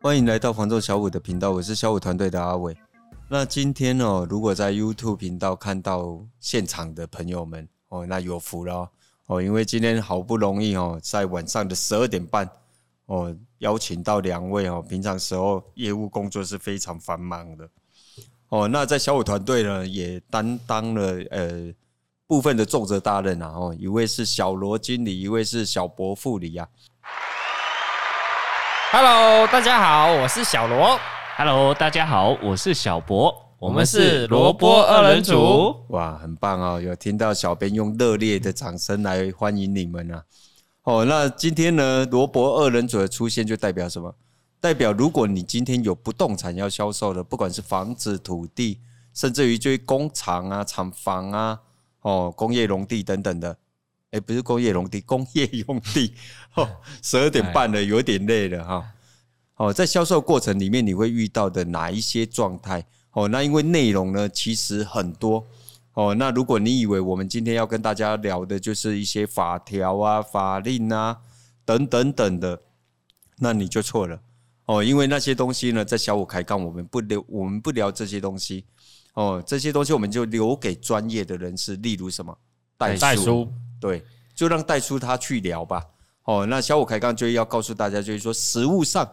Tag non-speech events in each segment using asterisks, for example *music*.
欢迎来到房仲小五的频道，我是小五团队的阿伟。那今天哦，如果在 YouTube 频道看到现场的朋友们哦，那有福了哦，因为今天好不容易哦，在晚上的十二点半哦，邀请到两位哦，平常时候业务工作是非常繁忙的哦。那在小五团队呢，也担当了呃部分的重责大任啊哦，一位是小罗经理，一位是小博副理啊。Hello，大家好，我是小罗。Hello，大家好，我是小博。我们是萝卜二人组。哇，很棒哦！有听到小编用热烈的掌声来欢迎你们啊！哦，那今天呢，萝卜二人组的出现就代表什么？代表如果你今天有不动产要销售的，不管是房子、土地，甚至于就工厂啊、厂房啊、哦工业农地等等的。哎，不是工业用地，工业用地。哦，十二点半了，有点累了哈。哦，在销售过程里面，你会遇到的哪一些状态？哦，那因为内容呢，其实很多。哦，那如果你以为我们今天要跟大家聊的就是一些法条啊、法令啊等等等的，那你就错了。哦，因为那些东西呢，在小五开杠，我们不聊，我们不聊这些东西。哦，这些东西我们就留给专业的人士，例如什么代书。对，就让带出他去聊吧。哦，那小五开刚就要告诉大家，就是说，实物上，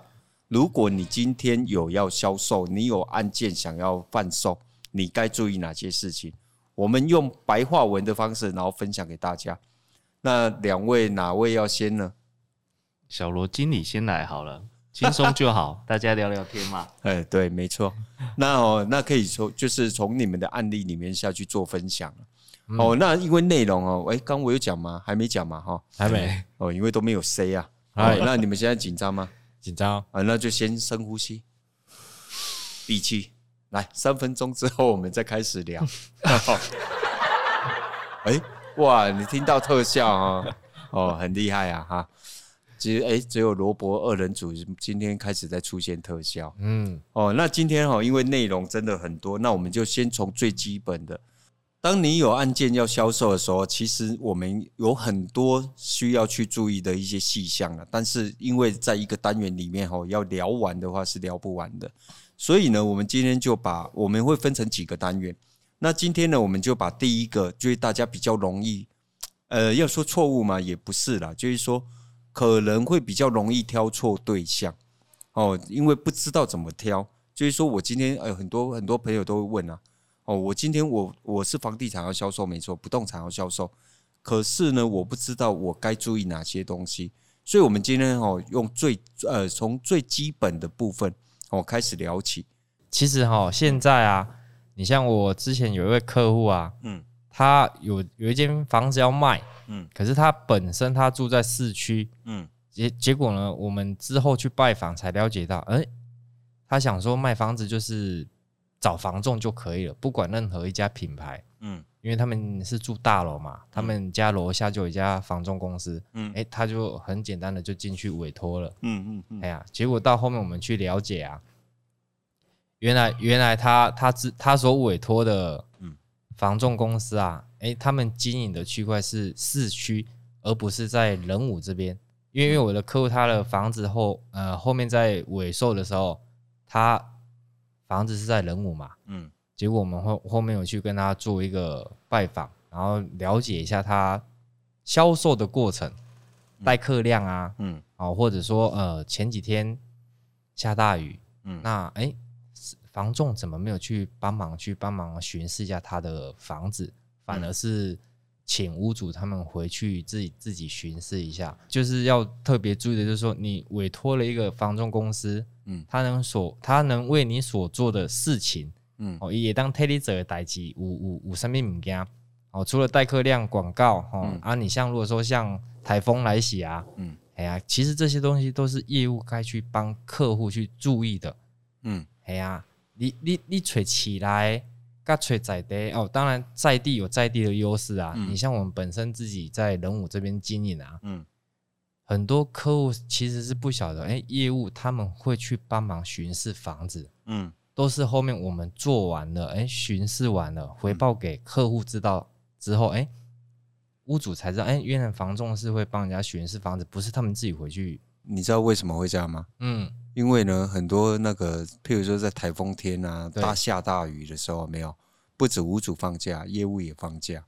如果你今天有要销售，你有案件想要贩售，你该注意哪些事情？我们用白话文的方式，然后分享给大家。那两位哪位要先呢？小罗经理先来好了，轻松就好，*laughs* 大家聊聊天嘛。哎，对，没错。那哦，那可以说就是从你们的案例里面下去做分享。嗯、哦，那因为内容哦，哎，刚我有讲吗？还没讲嘛，哈，还没。*laughs* 哦，因为都没有 say 啊。哎，那你们现在紧张吗？紧张啊，那就先深呼吸，闭气，来，三分钟之后我们再开始聊。*laughs* 哎，哇，你听到特效啊？哦，很厉害啊，哈。其实，哎，只有萝卜二人组今天开始在出现特效。嗯，哦，那今天哈，因为内容真的很多，那我们就先从最基本的。当你有案件要销售的时候，其实我们有很多需要去注意的一些细项啊。但是因为在一个单元里面哈，要聊完的话是聊不完的，所以呢，我们今天就把我们会分成几个单元。那今天呢，我们就把第一个，就是大家比较容易，呃，要说错误嘛，也不是啦，就是说可能会比较容易挑错对象哦，因为不知道怎么挑。就是说我今天呃，很多很多朋友都会问啊。哦，我今天我我是房地产要销售，没错，不动产要销售，可是呢，我不知道我该注意哪些东西，所以我们今天哦，用最呃从最基本的部分哦开始聊起。其实哈，现在啊，你像我之前有一位客户啊，嗯，他有有一间房子要卖，嗯，可是他本身他住在市区，嗯，结结果呢，我们之后去拜访才了解到，哎，他想说卖房子就是。找房仲就可以了，不管任何一家品牌，嗯，因为他们是住大楼嘛，他们家楼下就有一家房仲公司，嗯，哎，他就很简单的就进去委托了，嗯嗯嗯，哎呀，结果到后面我们去了解啊，原来原来他他之他所委托的，嗯，房仲公司啊，哎，他们经营的区块是市区，而不是在仁武这边，因为因为我的客户他的房子后呃后面在尾售的时候，他。房子是在仁武嘛，嗯，结果我们后后面有去跟他做一个拜访，然后了解一下他销售的过程，待客量啊，嗯，哦，或者说呃前几天下大雨，嗯，那哎，房仲怎么没有去帮忙去帮忙巡视一下他的房子，反而是请屋主他们回去自己自己巡视一下，就是要特别注意的就是说你委托了一个房仲公司。嗯，他能所他能为你所做的事情，嗯，哦，也当替你做的代志，有有有什么物件？哦，除了待客量广告，哈、嗯，啊，你像如果说像台风来袭啊，嗯，哎呀，其实这些东西都是业务该去帮客户去注意的，嗯，哎呀，你你你吹起来，噶吹在地哦，当然在地有在地的优势啊，嗯、你像我们本身自己在人武这边经营啊，嗯。很多客户其实是不晓得，哎，业务他们会去帮忙巡视房子，嗯，都是后面我们做完了，哎，巡视完了，回报给客户知道之后，哎，屋主才知道，哎，原来房仲是会帮人家巡视房子，不是他们自己回去你知道为什么会这样吗？嗯，因为呢，很多那个，譬如说在台风天啊，大下大雨的时候，没有，不止屋主放假，业务也放假。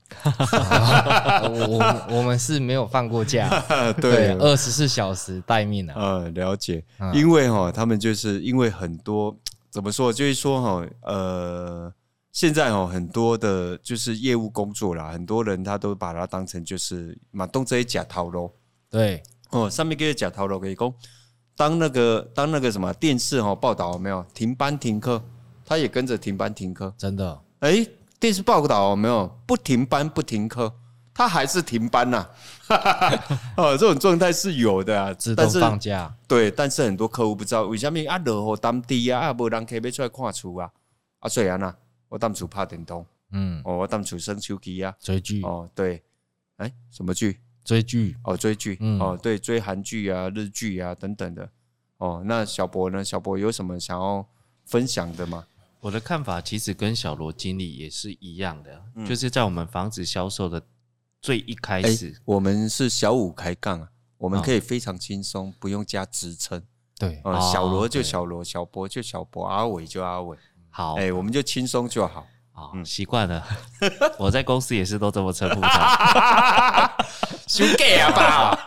我我们是没有放过假，*laughs* 对，二十四小时待命啊。嗯，了解。因为哈，他们就是因为很多怎么说，就是说哈，呃，现在哈很多的就是业务工作啦，很多人他都把它当成就是马东这些假套路。对。哦，上面给假头了，可以供，当那个当那个什么电视哈报道有没有停班停课，他也跟着停班停课，真的。哎，电视报道没有不停班不停课，他还是停班呐。*laughs* 哦，这种状态是有的啊，自动放假。对，但是很多客户不知道为什么啊，落雨当地啊，啊，无人客要出来看厝啊，啊，虽然啊，我当初拍电动，嗯，哦，我当初生手机啊，追剧。哦，对，哎，什么剧？追剧哦，追剧、嗯、哦，对，追韩剧啊、日剧啊等等的哦。那小博呢？小博有什么想要分享的吗？我的看法其实跟小罗经理也是一样的，嗯、就是在我们房子销售的最一开始，欸、我们是小五开杠啊，我们可以非常轻松，不用加职称。对，哦，小罗就小罗，小博就小博，阿伟就阿伟。好，哎、欸，我们就轻松就好。嗯，习惯了。*laughs* 我在公司也是都这么称呼他。*laughs* 修 gay 啊吧，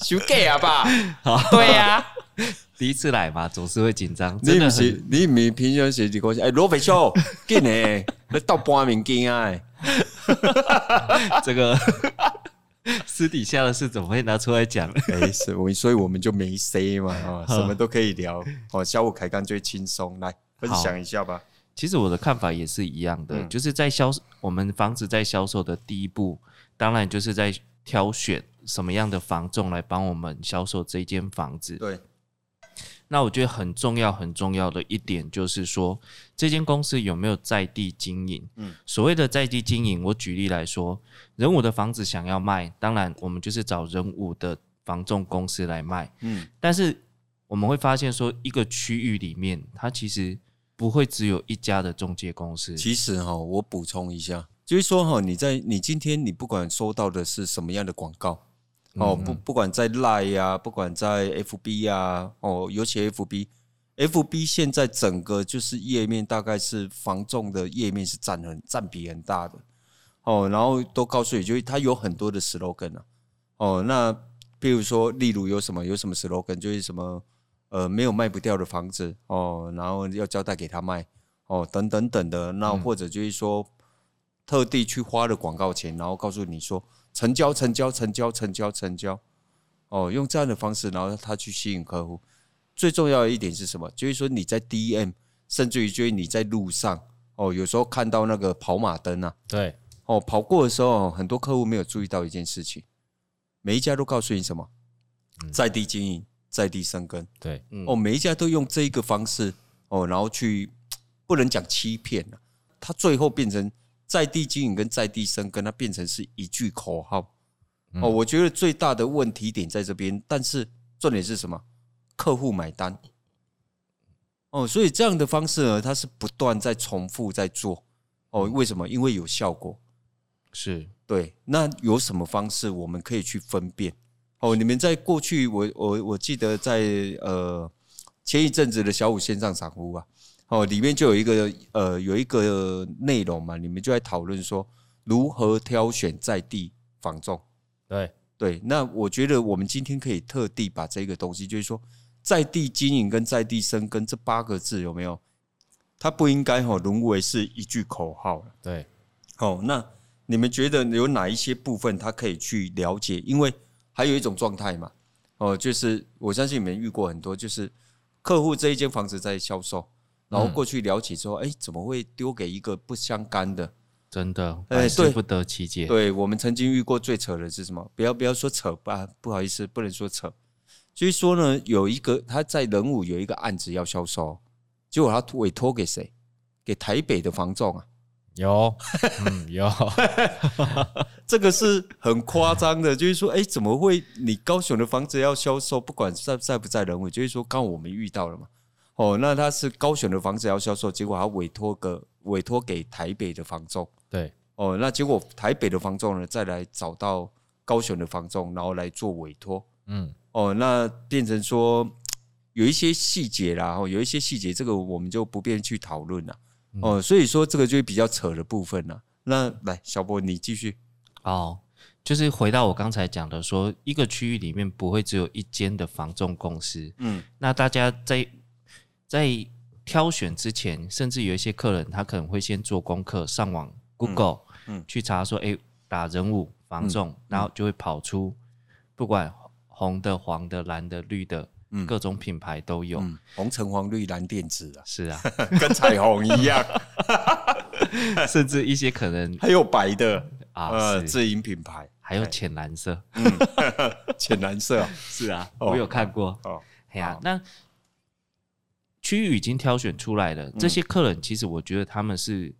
修 gay 啊吧。*laughs* 对呀，*laughs* 第一次来嘛，总是会紧张。你不是你平常时就讲，哎，罗飞秋，*laughs* 进来，来倒半面羹啊。*laughs* 这个私底下的事怎么会拿出来讲？哎，是，我所以我们就没 say 嘛，啊，什么都可以聊。哦，小武开刚最轻松，来分享一下吧。其实我的看法也是一样的，嗯、就是在销我们房子在销售的第一步，当然就是在挑选什么样的房仲来帮我们销售这间房子。对，那我觉得很重要很重要的一点就是说，这间公司有没有在地经营？嗯，所谓的在地经营，我举例来说，人武的房子想要卖，当然我们就是找人武的房仲公司来卖。嗯，但是我们会发现说，一个区域里面，它其实不会只有一家的中介公司。其实哈，我补充一下，就是说哈，你在你今天你不管收到的是什么样的广告哦，不不管在 Line 呀，不管在 FB 呀，哦，尤其 FB，FB 现在整个就是页面大概是房仲的页面是占很占比很大的。哦，然后都告诉你，就是它有很多的 slogan 啊，哦，那比如说例如有什么有什么 slogan，就是什么。呃，没有卖不掉的房子哦，然后要交代给他卖哦，等等等的，那或者就是说，特地去花了广告钱，然后告诉你说成交，成交，成交，成交，成交，哦，用这样的方式，然后他去吸引客户。最重要的一点是什么？就是说你在 DM，甚至于就是你在路上哦，有时候看到那个跑马灯啊，对，哦，跑过的时候，很多客户没有注意到一件事情，每一家都告诉你什么，在地经营。在地生根，对，哦，每一家都用这一个方式，哦，然后去不能讲欺骗了，它最后变成在地经营跟在地生根，它变成是一句口号，哦，我觉得最大的问题点在这边，但是重点是什么？客户买单，哦，所以这样的方式呢，它是不断在重复在做，哦，为什么？因为有效果，是对。那有什么方式我们可以去分辨？哦，你们在过去，我我我记得在呃前一阵子的小五线上赏屋啊，哦，里面就有一个呃有一个内容嘛，你们就在讨论说如何挑选在地房种。对对，那我觉得我们今天可以特地把这个东西，就是说在地经营跟在地生根这八个字有没有？它不应该哈沦为是一句口号。对，好，那你们觉得有哪一些部分它可以去了解？因为还有一种状态嘛，哦，就是我相信你们遇过很多，就是客户这一间房子在销售，然后过去聊起之后，哎，怎么会丢给一个不相干的？真的，百思不得其解。对，我们曾经遇过最扯的是什么？不要不要说扯吧，不好意思，不能说扯。就是说呢，有一个他在仁武有一个案子要销售，结果他委托给谁？给台北的房仲啊。有，嗯，有，*laughs* *laughs* 这个是很夸张的，就是说，哎，怎么会你高雄的房子要销售，不管在在不在仁武，就是说，刚我们遇到了嘛，哦，那他是高雄的房子要销售，结果他委托个委托给台北的房仲，对，哦，那结果台北的房仲呢，再来找到高雄的房仲，然后来做委托，嗯，哦，那变成说 *tsk* 有一些细节啦，哦，有一些细节，这个我们就不便去讨论了。哦，所以说这个就比较扯的部分了。那来，小波你继续。哦，就是回到我刚才讲的，说一个区域里面不会只有一间的房仲公司。嗯，那大家在在挑选之前，甚至有一些客人他可能会先做功课，上网 Google，嗯，去查说，哎，打仁武房仲，然后就会跑出不管红的、黄的、蓝的、绿的。各种品牌都有，嗯、红橙黄绿蓝靛紫啊，是啊，*laughs* 跟彩虹一样，甚至一些可能还有白的啊，呃，自营品牌，还有浅蓝色，浅蓝色 *laughs* *laughs* 是啊，我有看过哦。哎呀，那区域已经挑选出来了，这些客人其实我觉得他们是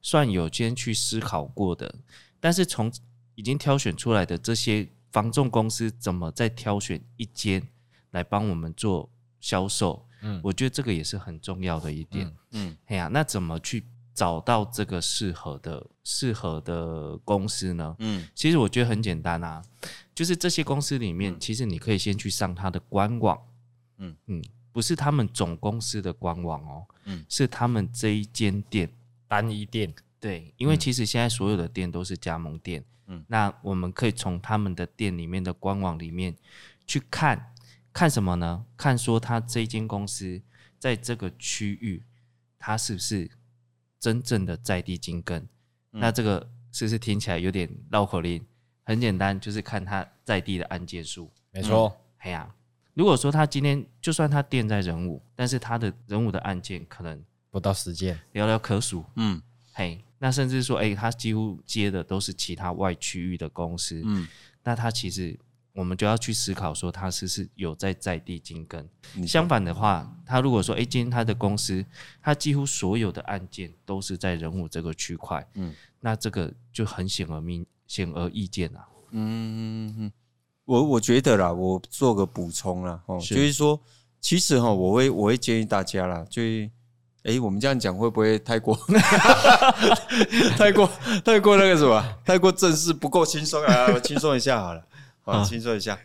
算有先去思考过的，但是从已经挑选出来的这些房仲公司，怎么再挑选一间？来帮我们做销售，嗯，我觉得这个也是很重要的一点，嗯，哎呀，那怎么去找到这个适合的适合的公司呢？嗯，其实我觉得很简单啊，就是这些公司里面，其实你可以先去上他的官网，嗯。嗯，不是他们总公司的官网哦，嗯，是他们这一间店单一店，对，因为其实现在所有的店都是加盟店，嗯，那我们可以从他们的店里面的官网里面去看。看什么呢？看说他这间公司在这个区域，他是不是真正的在地精耕？嗯、那这个是不是听起来有点绕口令？很简单，就是看他在地的案件数。没错，哎呀、嗯，如果说他今天就算他店在人武，但是他的人武的案件可能不到十件，寥寥可数。嗯，嘿，那甚至说，哎、欸，他几乎接的都是其他外区域的公司。嗯，那他其实。我们就要去思考说，他是是有在在地精耕。相反的话，他如果说，哎，今天他的公司，他几乎所有的案件都是在人武这个区块，嗯，那这个就很显而明显而易见了。嗯，我我觉得啦，我做个补充啦，哦，就是说，其实哈，我会我会建议大家啦，就，哎，我们这样讲会不会太过，*laughs* 太过太过那个什么，太过正式，不够轻松啊？轻松一下好了。好，轻松一下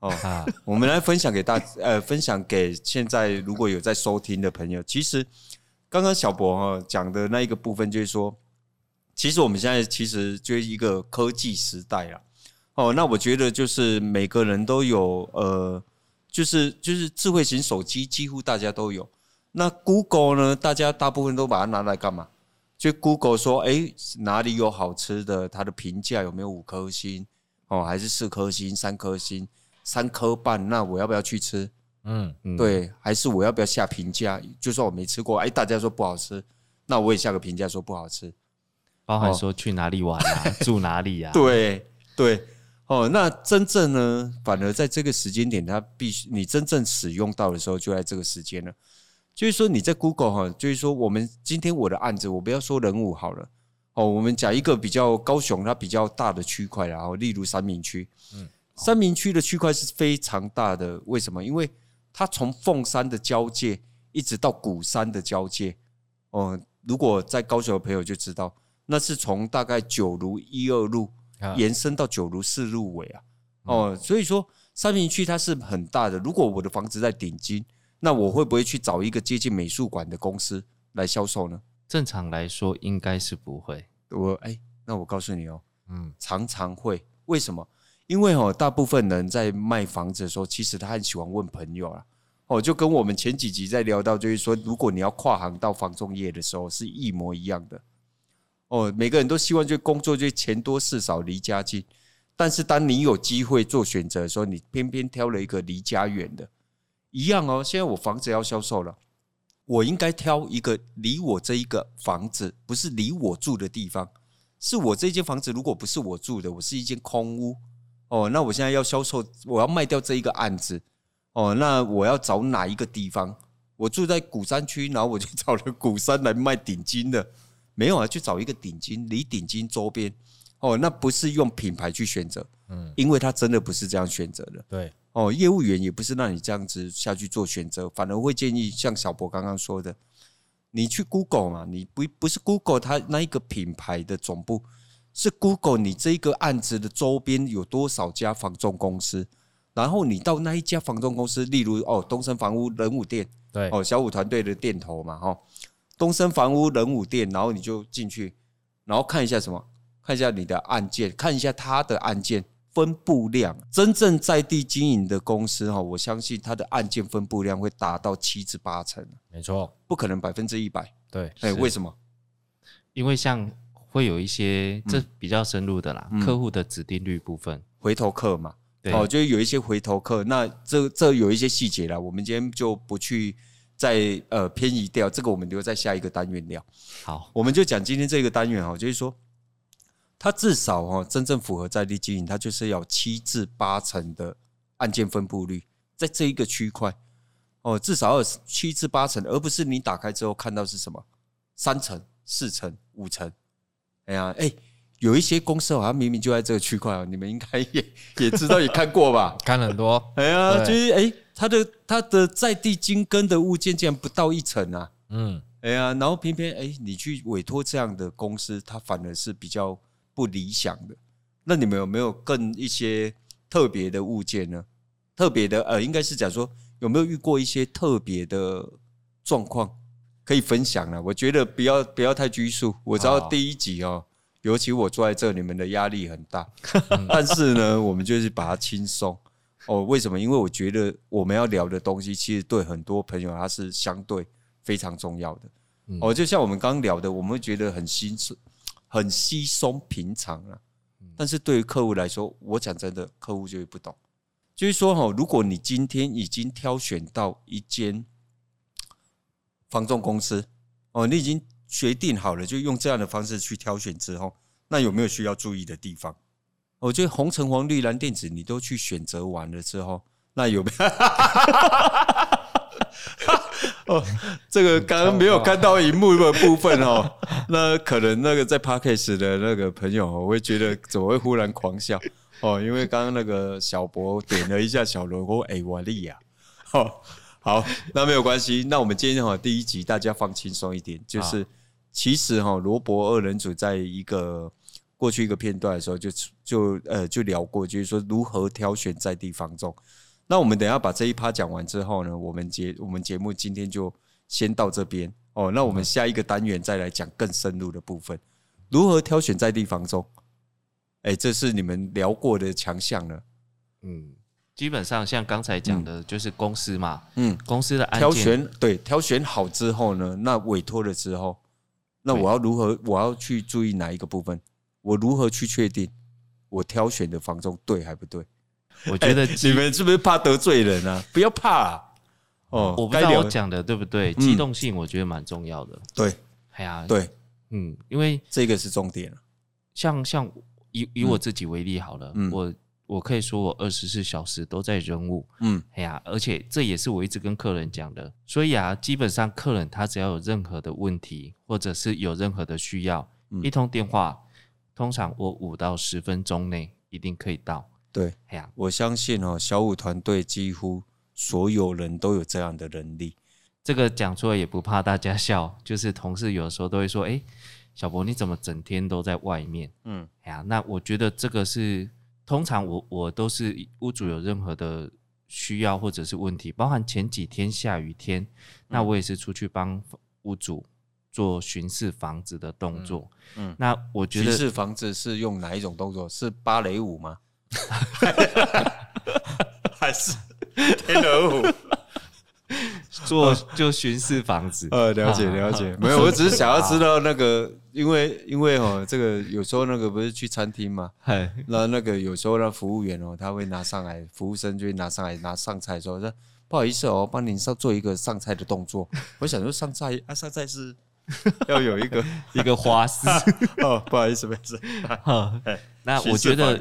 哦。啊，我们来分享给大呃，分享给现在如果有在收听的朋友。其实刚刚小博哈讲的那一个部分，就是说，其实我们现在其实就是一个科技时代啊。哦，那我觉得就是每个人都有呃，就是就是智慧型手机，几乎大家都有。那 Google 呢，大家大部分都把它拿来干嘛？就 Google 说，哎，哪里有好吃的？它的评价有没有五颗星？哦，还是四颗星、三颗星、三颗半，那我要不要去吃？嗯，对，还是我要不要下评价？就算我没吃过，哎，大家说不好吃，那我也下个评价说不好吃，包含说去哪里玩啊，*laughs* 住哪里啊？对对，哦，那真正呢，反而在这个时间点，它必须你真正使用到的时候，就在这个时间了。就是说你在 Google 哈，就是说我们今天我的案子，我不要说人物好了。哦，我们讲一个比较高雄它比较大的区块，然后例如三明区，嗯，三明区的区块是非常大的，为什么？因为它从凤山的交界一直到鼓山的交界，哦，如果在高雄的朋友就知道，那是从大概九如一二路延伸到九如四路尾啊，哦，所以说三明区它是很大的。如果我的房子在顶金，那我会不会去找一个接近美术馆的公司来销售呢？正常来说应该是不会。我哎，那我告诉你哦，嗯，常常会。为什么？因为哦，大部分人在卖房子的时候，其实他很喜欢问朋友啊。哦，就跟我们前几集在聊到，就是说，如果你要跨行到房仲业的时候，是一模一样的。哦，每个人都希望就工作就钱多事少离家近，但是当你有机会做选择的时候，你偏偏挑了一个离家远的，一样哦。现在我房子要销售了。我应该挑一个离我这一个房子，不是离我住的地方，是我这间房子。如果不是我住的，我是一间空屋哦。那我现在要销售，我要卖掉这一个案子哦。那我要找哪一个地方？我住在鼓山区，然后我就找了鼓山来卖顶金的，没有啊，去找一个顶金，离顶金周边哦。那不是用品牌去选择，嗯，因为他真的不是这样选择的，对。哦，业务员也不是让你这样子下去做选择，反而会建议像小博刚刚说的，你去 Google 嘛，你不不是 Google 它那一个品牌的总部，是 Google 你这一个案子的周边有多少家房仲公司，然后你到那一家房仲公司，例如哦东森房屋人武店，对哦小五团队的店头嘛，哈、哦、东森房屋仁武店，然后你就进去，然后看一下什么，看一下你的案件，看一下他的案件分布量，真正在地经营的公司哈，我相信他的案件分布量会达到七至八成，没错，不可能百分之一百，对，哎，为什么？因为像会有一些这比较深入的啦，嗯、客户的指定率部分，回头客嘛。哦，就有一些回头客，那这这有一些细节啦，我们今天就不去再呃偏移掉，这个我们留在下一个单元聊。好，我们就讲今天这个单元哈，就是说，它至少哈真正符合在地经营，它就是要七至八成的案件分布率，在这一个区块哦，至少要七至八成，而不是你打开之后看到是什么三成、四成、五成。哎呀，哎。有一些公司好像明明就在这个区块哦，你们应该也也知道也看过吧？*laughs* 看了很多，哎呀，就是哎，他的他的在地精耕的物件竟然不到一成啊！嗯，哎呀，然后偏偏哎，你去委托这样的公司，它反而是比较不理想的。那你们有没有更一些特别的物件呢？特别的呃，应该是讲说有没有遇过一些特别的状况可以分享呢？我觉得不要不要太拘束。我知道第一集哦。尤其我坐在这，你们的压力很大，*laughs* 但是呢，我们就是把它轻松哦。为什么？因为我觉得我们要聊的东西，其实对很多朋友他是相对非常重要的哦。就像我们刚刚聊的，我们会觉得很稀松、很稀松平常啊。但是对于客户来说，我讲真的，客户就会不懂。就是说哈，如果你今天已经挑选到一间房仲公司哦，你已经。决定好了，就用这样的方式去挑选之后，那有没有需要注意的地方？我觉得红橙黄绿蓝靛紫你都去选择完了之后，那有没有？*laughs* 哦，这个刚刚没有看到荧幕的部分哦，那可能那个在 Podcast 的那个朋友我会觉得怎么会忽然狂笑哦？因为刚刚那个小博点了一下小萝卜，哎，我利呀，好，好，那没有关系，那我们今天哈第一集大家放轻松一点，就是。其实哈，罗伯二人组在一个过去一个片段的时候就，就就呃就聊过，就是说如何挑选在地房仲。那我们等一下把这一趴讲完之后呢，我们节我们节目今天就先到这边哦。那我们下一个单元再来讲更深入的部分，如何挑选在地房仲。哎，这是你们聊过的强项了。嗯，基本上像刚才讲的，就是公司嘛，嗯，公司的案件挑选对挑选好之后呢，那委托了之后。那我要如何？我要去注意哪一个部分？我如何去确定我挑选的房仲对还不对？我觉得你们是不是怕得罪人啊？不要怕啊！哦，我不知道我讲的对不对？机动性我觉得蛮重要的。对，哎呀，对，嗯，因为这个是重点。像像以以我自己为例好了，我。我可以说我二十四小时都在人物，嗯，哎呀，而且这也是我一直跟客人讲的，所以啊，基本上客人他只要有任何的问题，或者是有任何的需要，嗯、一通电话，通常我五到十分钟内一定可以到。对，哎呀，我相信哦，小五团队几乎所有人都有这样的能力。这个讲出来也不怕大家笑，*laughs* 就是同事有时候都会说，哎，小博你怎么整天都在外面？嗯，哎呀，那我觉得这个是。通常我我都是屋主有任何的需要或者是问题，包含前几天下雨天，那我也是出去帮屋主做巡视房子的动作。嗯，那我觉得巡视房子是用哪一种动作？是芭蕾舞吗？*laughs* 还是天鹅舞？*laughs* 做就巡视房子，呃，了解了解，没有，我只是想要知道那个，因为因为哦，这个有时候那个不是去餐厅嘛，那那个有时候那服务员哦，他会拿上来，服务生就会拿上来拿上菜，的时候说不好意思哦，帮您上做一个上菜的动作。我想说上菜啊，上菜是 *laughs* 要有一个 *laughs* 一个花式 *laughs* 哦，不好意思，没事。那我觉得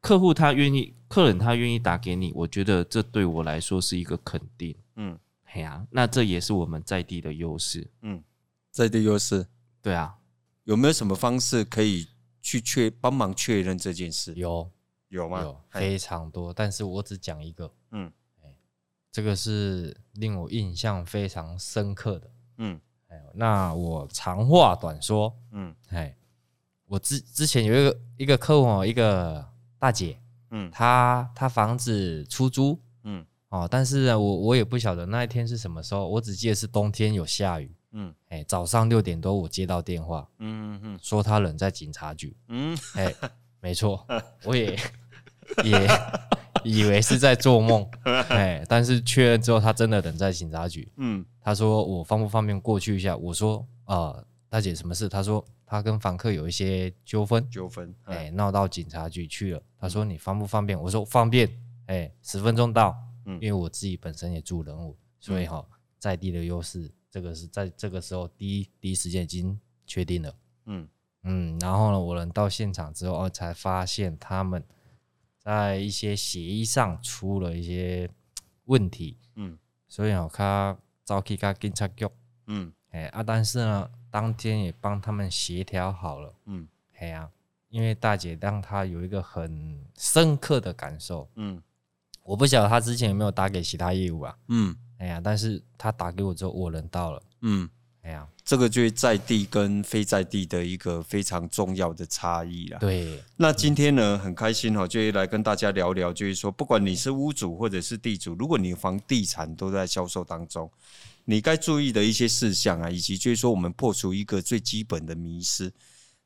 客户他愿意，客人他愿意打给你，我觉得这对我来说是一个肯定。嗯。哎呀，那这也是我们在地的优势。嗯，在地优势，对啊，有没有什么方式可以去确帮忙确认这件事？有，有吗？有，非常多，但是我只讲一个。嗯，这个是令我印象非常深刻的。嗯，那我长话短说。嗯，哎，我之之前有一个一个客户，一个大姐。嗯，她她房子出租，嗯，哦，但是呢，我我也不晓得那一天是什么时候，我只记得是冬天有下雨，嗯，哎，早上六点多我接到电话，嗯嗯，说他人在警察局，嗯，哎，没错，我也 *laughs* 也以为是在做梦，*laughs* 哎，但是确认之后他真的等在警察局，嗯，他说我方不方便过去一下？我说啊，大姐什么事？他说。他跟房客有一些纠纷，纠纷，哎，闹到警察局去了。他说：“你方不方便？”我说：“方便。”哎，十分钟到。嗯，因为我自己本身也住人武，所以哈，在地的优势，这个是在这个时候第一第一时间已经确定了。嗯嗯，然后呢，我人到现场之后，哦，才发现他们在一些协议上出了一些问题。嗯，所以哦，他早去跟警察局。嗯，哎啊，但是呢。当天也帮他们协调好了，嗯，哎呀，因为大姐让他有一个很深刻的感受，嗯，我不晓得他之前有没有打给其他业务啊，嗯，哎呀，但是他打给我之后，我人到了，嗯，哎呀，这个就是在地跟非在地的一个非常重要的差异了。对，那今天呢，很开心哈，就来跟大家聊聊，就是说，不管你是屋主或者是地主，如果你房地产都在销售当中。你该注意的一些事项啊，以及就是说我们破除一个最基本的迷失。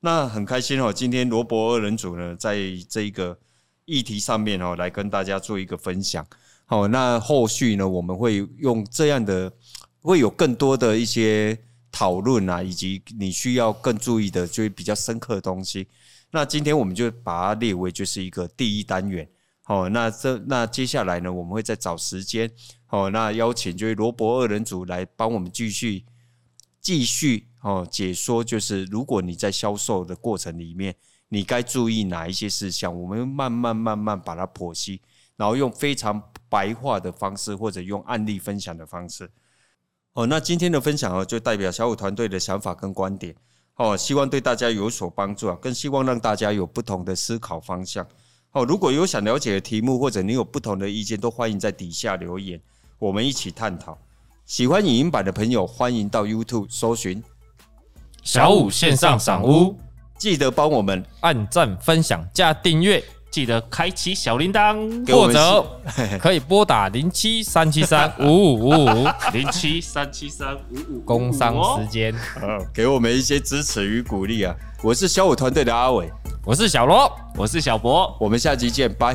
那很开心哦，今天罗伯二人组呢，在这一个议题上面哦，来跟大家做一个分享。好，那后续呢，我们会用这样的，会有更多的一些讨论啊，以及你需要更注意的，就是比较深刻的东西。那今天我们就把它列为就是一个第一单元。好，那这那接下来呢，我们会再找时间。好，那邀请就是罗伯二人组来帮我们继续继续哦解说，就是如果你在销售的过程里面，你该注意哪一些事项，我们慢慢慢慢把它剖析，然后用非常白话的方式，或者用案例分享的方式。哦，那今天的分享哦，就代表小五团队的想法跟观点，哦，希望对大家有所帮助啊，更希望让大家有不同的思考方向。哦，如果有想了解的题目，或者你有不同的意见，都欢迎在底下留言。我们一起探讨。喜欢影音版的朋友，欢迎到 YouTube 搜寻小五线上赏屋，记得帮我们按赞、分享、加订阅，记得开启小铃铛，或者 *laughs* 可以拨打零七三七三五五五。五 *laughs* 零七三七三五五。工商时间，给我们一些支持与鼓励啊！我是小五团队的阿伟，我是小罗，我是小博，我们下集见，拜。